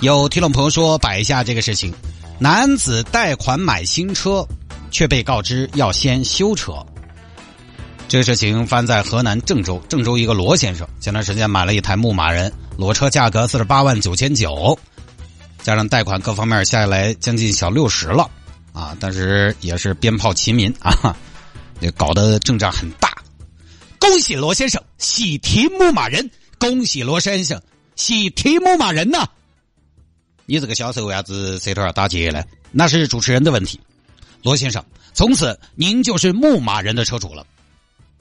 有听众朋友说摆一下这个事情：男子贷款买新车，却被告知要先修车。这个事情发生在河南郑州，郑州一个罗先生前段时间买了一台牧马人，裸车价格四十八万九千九，加上贷款各方面下来将近小六十了啊！但是也是鞭炮齐鸣啊，这搞得阵仗很大。恭喜罗先生喜提牧马人！恭喜罗先生喜提牧马人呐！你这个销售为啥子舌头要打结呢？那是主持人的问题。罗先生，从此您就是牧马人的车主了。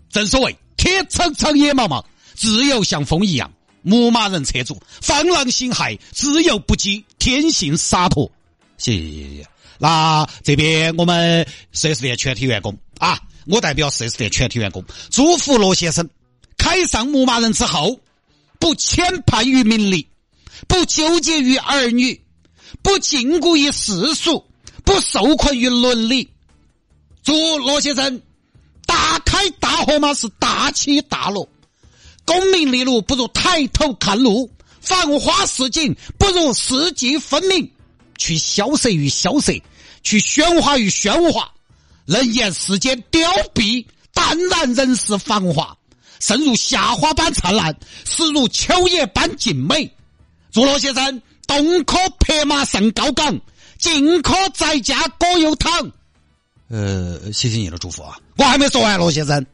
正所谓铁苍苍野茫茫，自由像风一样。牧马人车主放浪形骸，自由不羁，天性洒脱。谢谢谢谢。那这边我们四 S 店全体员工啊。我代表四 S 店全体员工，祝福罗先生开上牧马人之后，不牵绊于名利，不纠结于儿女，不禁锢于世俗，不受困于伦理。祝罗先生大开大合嘛，是大起大落。功名利禄不如抬头看路，繁花似锦不如四季分明。去萧瑟于萧瑟，去喧哗于喧哗。能言世间凋敝，淡然人世繁华。生如夏花般灿烂，死如秋叶般静美。祝罗先生东可拍马上高岗，进可在家葛优躺。呃，谢谢你的祝福啊！我还没说完，罗先生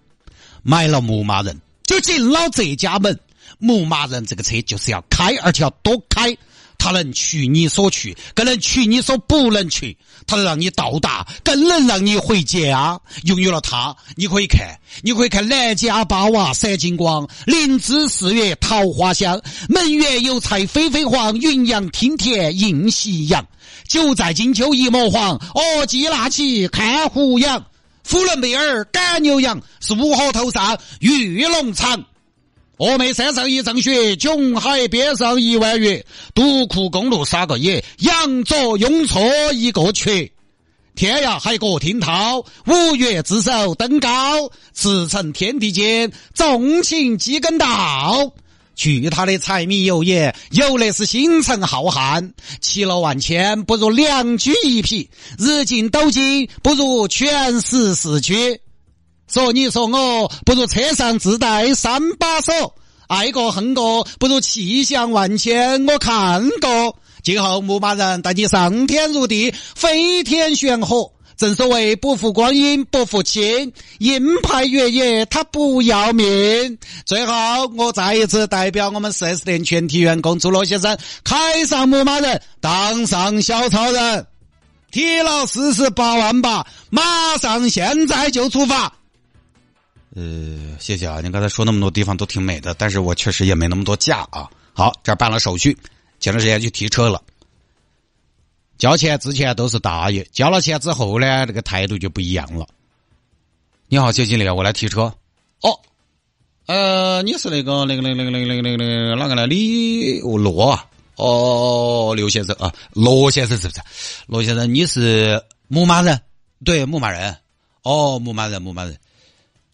买了牧马人就进了这家门。牧马人这个车就是要开，而且要多开。它能去你所去，更能去你所不能去。它能让你到达，更能让你回家。拥有了它，你可以看，你可以看南家八瓦闪金光，灵芝四月桃花香，门园有菜飞飞黄，云阳听田映夕阳。九寨金秋一抹黄，哦，鸡拿起看胡杨。呼伦贝尔赶牛羊，是五河头上玉龙场。峨眉山上一丈雪，琼海边上一弯月。独库公路撒个野，羊卓雍错一个缺。天涯海角听涛，五岳之首登高。驰骋天地间，纵情几根道。去他的柴米油盐，有的是星辰浩瀚。其乐万千不如两居一匹，日进斗金不如全时四驱说你说我不如车上自带三把手，爱过恨过不如气象万千我看过。今后牧马人带你上天入地，飞天玄火。正所谓不负光阴不负卿，硬派越野他不要命。最后，我再一次代表我们四 S 店全体员工，祝罗先生开上牧马人，当上小超人，提了四十八万八，马上现在就出发。呃，谢谢啊！您刚才说那么多地方都挺美的，但是我确实也没那么多假啊。好，这儿办了手续，前段时间去提车了。交钱之前都是大爷，交了钱之后呢，这个态度就不一样了。你好，谢经理，我来提车。哦，呃，你是那个那个那个那个那个那个那个哪个呢？李罗啊？哦，刘先生啊，罗先生是不是？罗先生，你是牧马人？对，牧马人。哦，牧马人，牧马人。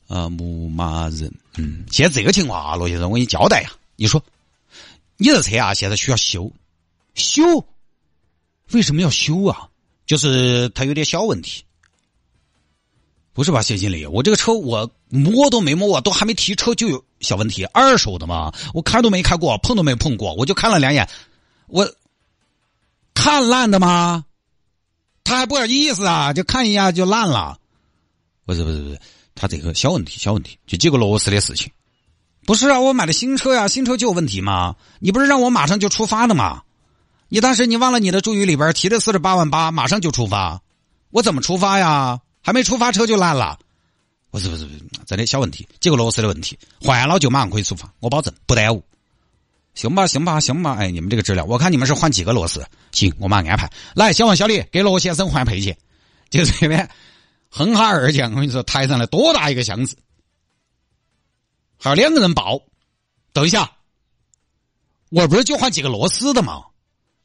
啊，牧马人，嗯，现在这个情况啊，罗先生，我给你交代呀。你说，你的车啊，现在需要修，修，为什么要修啊？就是它有点小问题。不是吧，谢经理，我这个车我摸都没摸过，都还没提车就有小问题，二手的嘛，我看都没开过，碰都没碰过，我就看了两眼，我看烂的吗？他还不点意思啊，就看一下就烂了？不是不是不是。他这个小问题，小问题，就几个螺丝的事情，不是啊？我买的新车呀，新车就有问题吗？你不是让我马上就出发的吗？你当时你忘了你的注语里边提的四十八万八，马上就出发，我怎么出发呀？还没出发车就烂了？不是不是不是，真的小问题，几个螺丝的问题，换了就马上可以出发，我保证不耽误。行吧，行吧，行吧，哎，你们这个质量，我看你们是换几个螺丝？行，我马上安排。来，小王、小李，给罗先生换配件。就这边，哼哈二将，我跟你说，抬上来多大一个箱子？还有两个人抱。等一下，我不是就换几个螺丝的吗？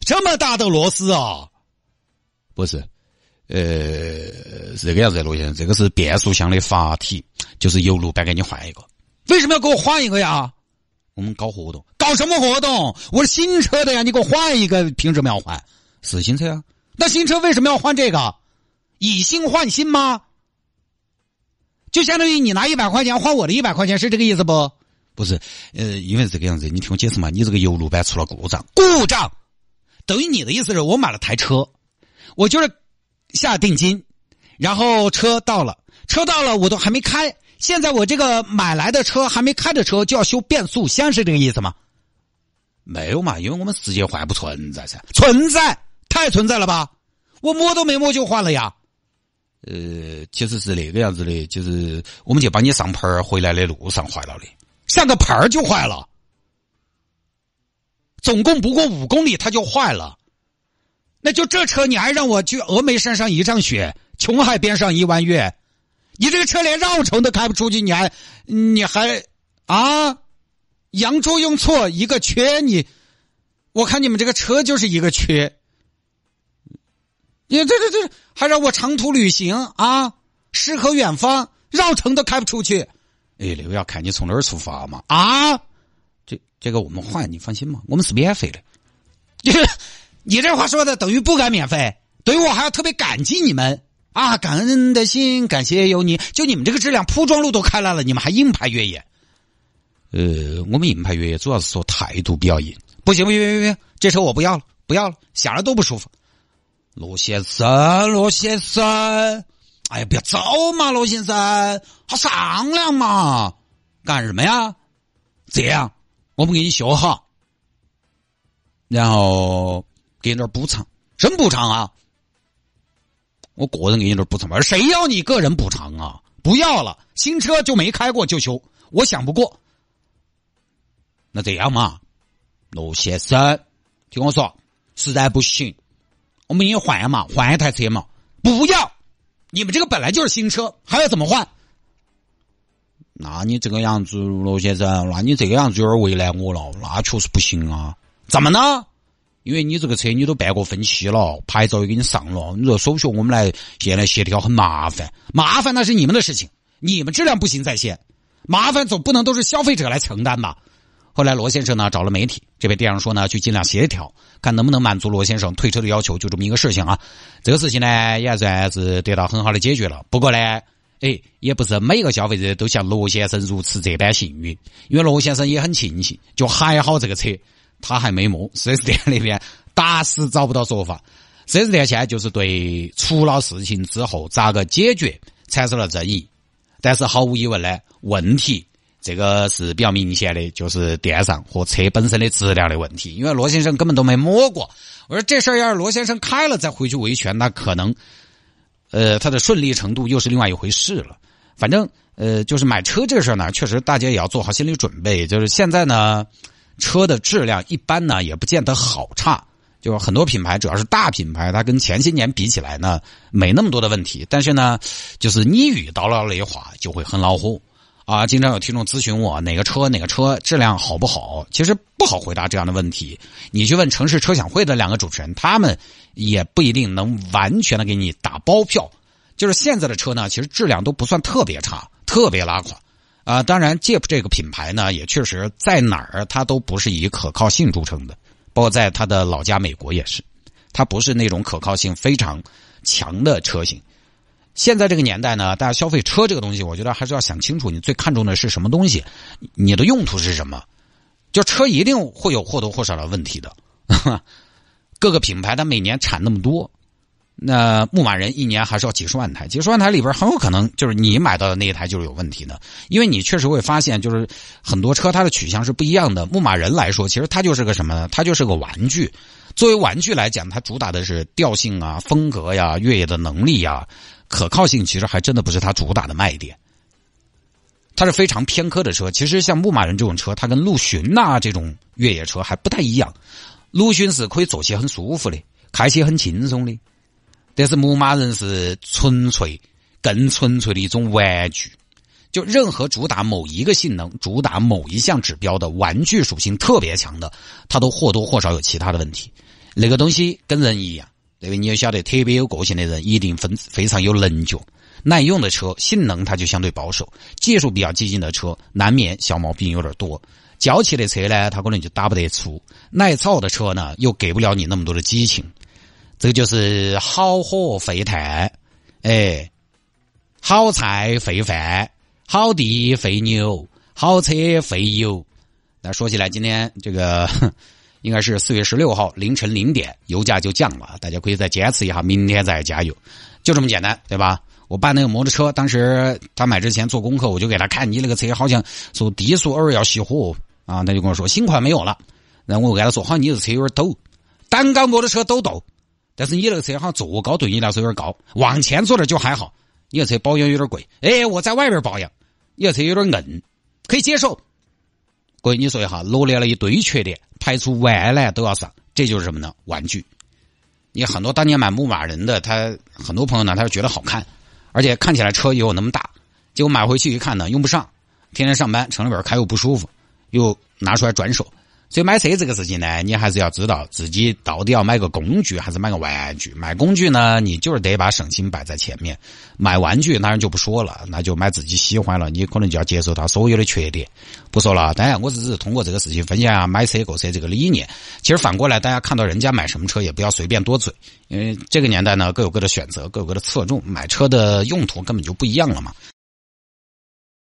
这么大的螺丝啊？不是，呃，是这个样子，罗先生，这个是变速箱的阀体，就是油路板给你换一个。为什么要给我换一个呀？我们搞活动，搞什么活动？我是新车的呀，你给我换一个，凭什么要换？是新车啊，那新车为什么要换这个？以新换新吗？就相当于你拿一百块钱换我的一百块钱，是这个意思不？不是，呃，因为这个样子，你听我解释嘛，你这个油路板出了故障，故障等于你的意思是我买了台车，我就是下定金，然后车到了，车到了我都还没开。现在我这个买来的车还没开的车就要修变速箱，是这个意思吗？没有嘛，因为我们世界换不存在噻，存在太存在了吧？我摸都没摸就换了呀。呃，其实是那个样子的，就是我们就帮你上牌儿，回来的路上坏了的，上个牌儿就坏了，总共不过五公里它就坏了，那就这车你还让我去峨眉山上一丈雪，琼海边上一弯月。你这个车连绕城都开不出去，你还你还啊？扬州用错一个缺你，我看你们这个车就是一个缺。你这这这还让我长途旅行啊？诗和远方绕城都开不出去。哎，那个要看你从哪儿出发嘛啊？这这个我们换，你放心嘛，我们是免费的。你 你这话说的等于不敢免费，等于我还要特别感激你们。啊，感恩的心，感谢有你。就你们这个质量，铺装路都开来了，你们还硬派越野？呃，我们硬派越野主要是说态度比较硬。不行不行不行不行，这车我不要了，不要了，想着都不舒服。罗先生，罗先生，哎呀，不要走嘛，罗先生，好商量嘛，干什么呀？这样，我们给你修好，然后给你点补偿，什么补偿啊？我个人给你点补偿吧，谁要你个人补偿啊？不要了，新车就没开过就修，我想不过。那这样嘛，罗先生，听我说，实在不行，我们给你换嘛，换一台车嘛。不要，你们这个本来就是新车，还要怎么换？那你这个样子，罗先生，那你这个样子有点为难我了，那确实不行啊。怎么呢？因为你这个车你都办过分期了，牌照也给你上了，你说手续我们来现在协调很麻烦，麻烦那是你们的事情，你们质量不行在先，麻烦总不能都是消费者来承担吧？后来罗先生呢找了媒体，这边店长说呢去尽量协调，看能不能满足罗先生退车的要求，就这么一个事情啊。这个事情呢也算是得到很好的解决了。不过呢，哎，也不是每个消费者都像罗先生如此这般幸运，因为罗先生也很庆幸，就还好这个车。他还没摸，四 S 店那边打死找不到说法。四 S 店现在就是对出了事情之后咋个解决产生了争议。但是毫无疑问呢，问题这个是比较明显的，就是电上和车本身的质量的问题。因为罗先生根本都没摸过。我说这事儿要是罗先生开了再回去维权，那可能，呃，他的顺利程度又是另外一回事了。反正呃，就是买车这事儿呢，确实大家也要做好心理准备。就是现在呢。车的质量一般呢，也不见得好差。就是很多品牌，主要是大品牌，它跟前些年比起来呢，没那么多的问题。但是呢，就是你遇到了雷话，就会很恼火啊！经常有听众咨询我，哪个车哪个车质量好不好？其实不好回答这样的问题。你去问城市车享会的两个主持人，他们也不一定能完全的给你打包票。就是现在的车呢，其实质量都不算特别差，特别拉垮。啊，当然，Jeep 这个品牌呢，也确实在哪儿它都不是以可靠性著称的，包括在它的老家美国也是，它不是那种可靠性非常强的车型。现在这个年代呢，大家消费车这个东西，我觉得还是要想清楚，你最看重的是什么东西，你的用途是什么？就车一定会有或多或少的问题的，各个品牌它每年产那么多。那牧马人一年还是要几十万台，几十万台里边很有可能就是你买到的那一台就是有问题的，因为你确实会发现，就是很多车它的取向是不一样的。牧马人来说，其实它就是个什么呢？它就是个玩具。作为玩具来讲，它主打的是调性啊、风格呀、越野的能力呀，可靠性其实还真的不是它主打的卖点。它是非常偏科的车。其实像牧马人这种车，它跟陆巡呐这种越野车还不太一样。陆巡是可以坐起很舒服的，开起很轻松的，但是牧马人是纯粹、更纯粹的一种玩具。就任何主打某一个性能、主打某一项指标的玩具属性特别强的，它都或多或少有其他的问题。那个东西跟人一样，那个你也晓得，特别有个性的人一定分非常有棱角。耐用的车性能它就相对保守，技术比较激进的车难免小毛病有点多。娇气的车呢，它可能就打不得出；耐操的车呢，又给不了你那么多的激情。这就是好火费炭，哎，好菜费饭。好地费牛，好车费油。那说起来，今天这个应该是四月十六号凌晨零点，油价就降了，大家可以再坚持一下，明天再加油，就这么简单，对吧？我办那个摩托车，当时他买之前做功课，我就给他看，你那个车好像说低速偶尔要熄火啊，他就跟我说新款没有了，然后我给他说，好像你这车有点抖，单缸摩托车抖抖，但是你那个车好像坐高对你来说有点高，往前坐点就还好。你这车保养有点贵，哎，我在外边保养，你这车有点硬，可以接受。各位，你说一下，罗列了一堆缺点，排除万难都要上，这就是什么呢？玩具。你很多当年买牧马人的，他很多朋友呢，他就觉得好看，而且看起来车也有那么大，结果买回去一看呢，用不上，天天上班，城里边开又不舒服，又拿出来转手。所以买车这个事情呢，你还是要知道自己到底要买个工具还是买个玩具。买工具呢，你就是得把省心摆在前面；买玩具当然就不说了，那就买自己喜欢了，你可能就要接受它所有的缺点。不说了，当然我只是通过这个事情分享下买车购车这个理念。其实反过来，大家看到人家买什么车，也不要随便多嘴，因为这个年代呢，各有各的选择，各有各的侧重，买车的用途根本就不一样了嘛。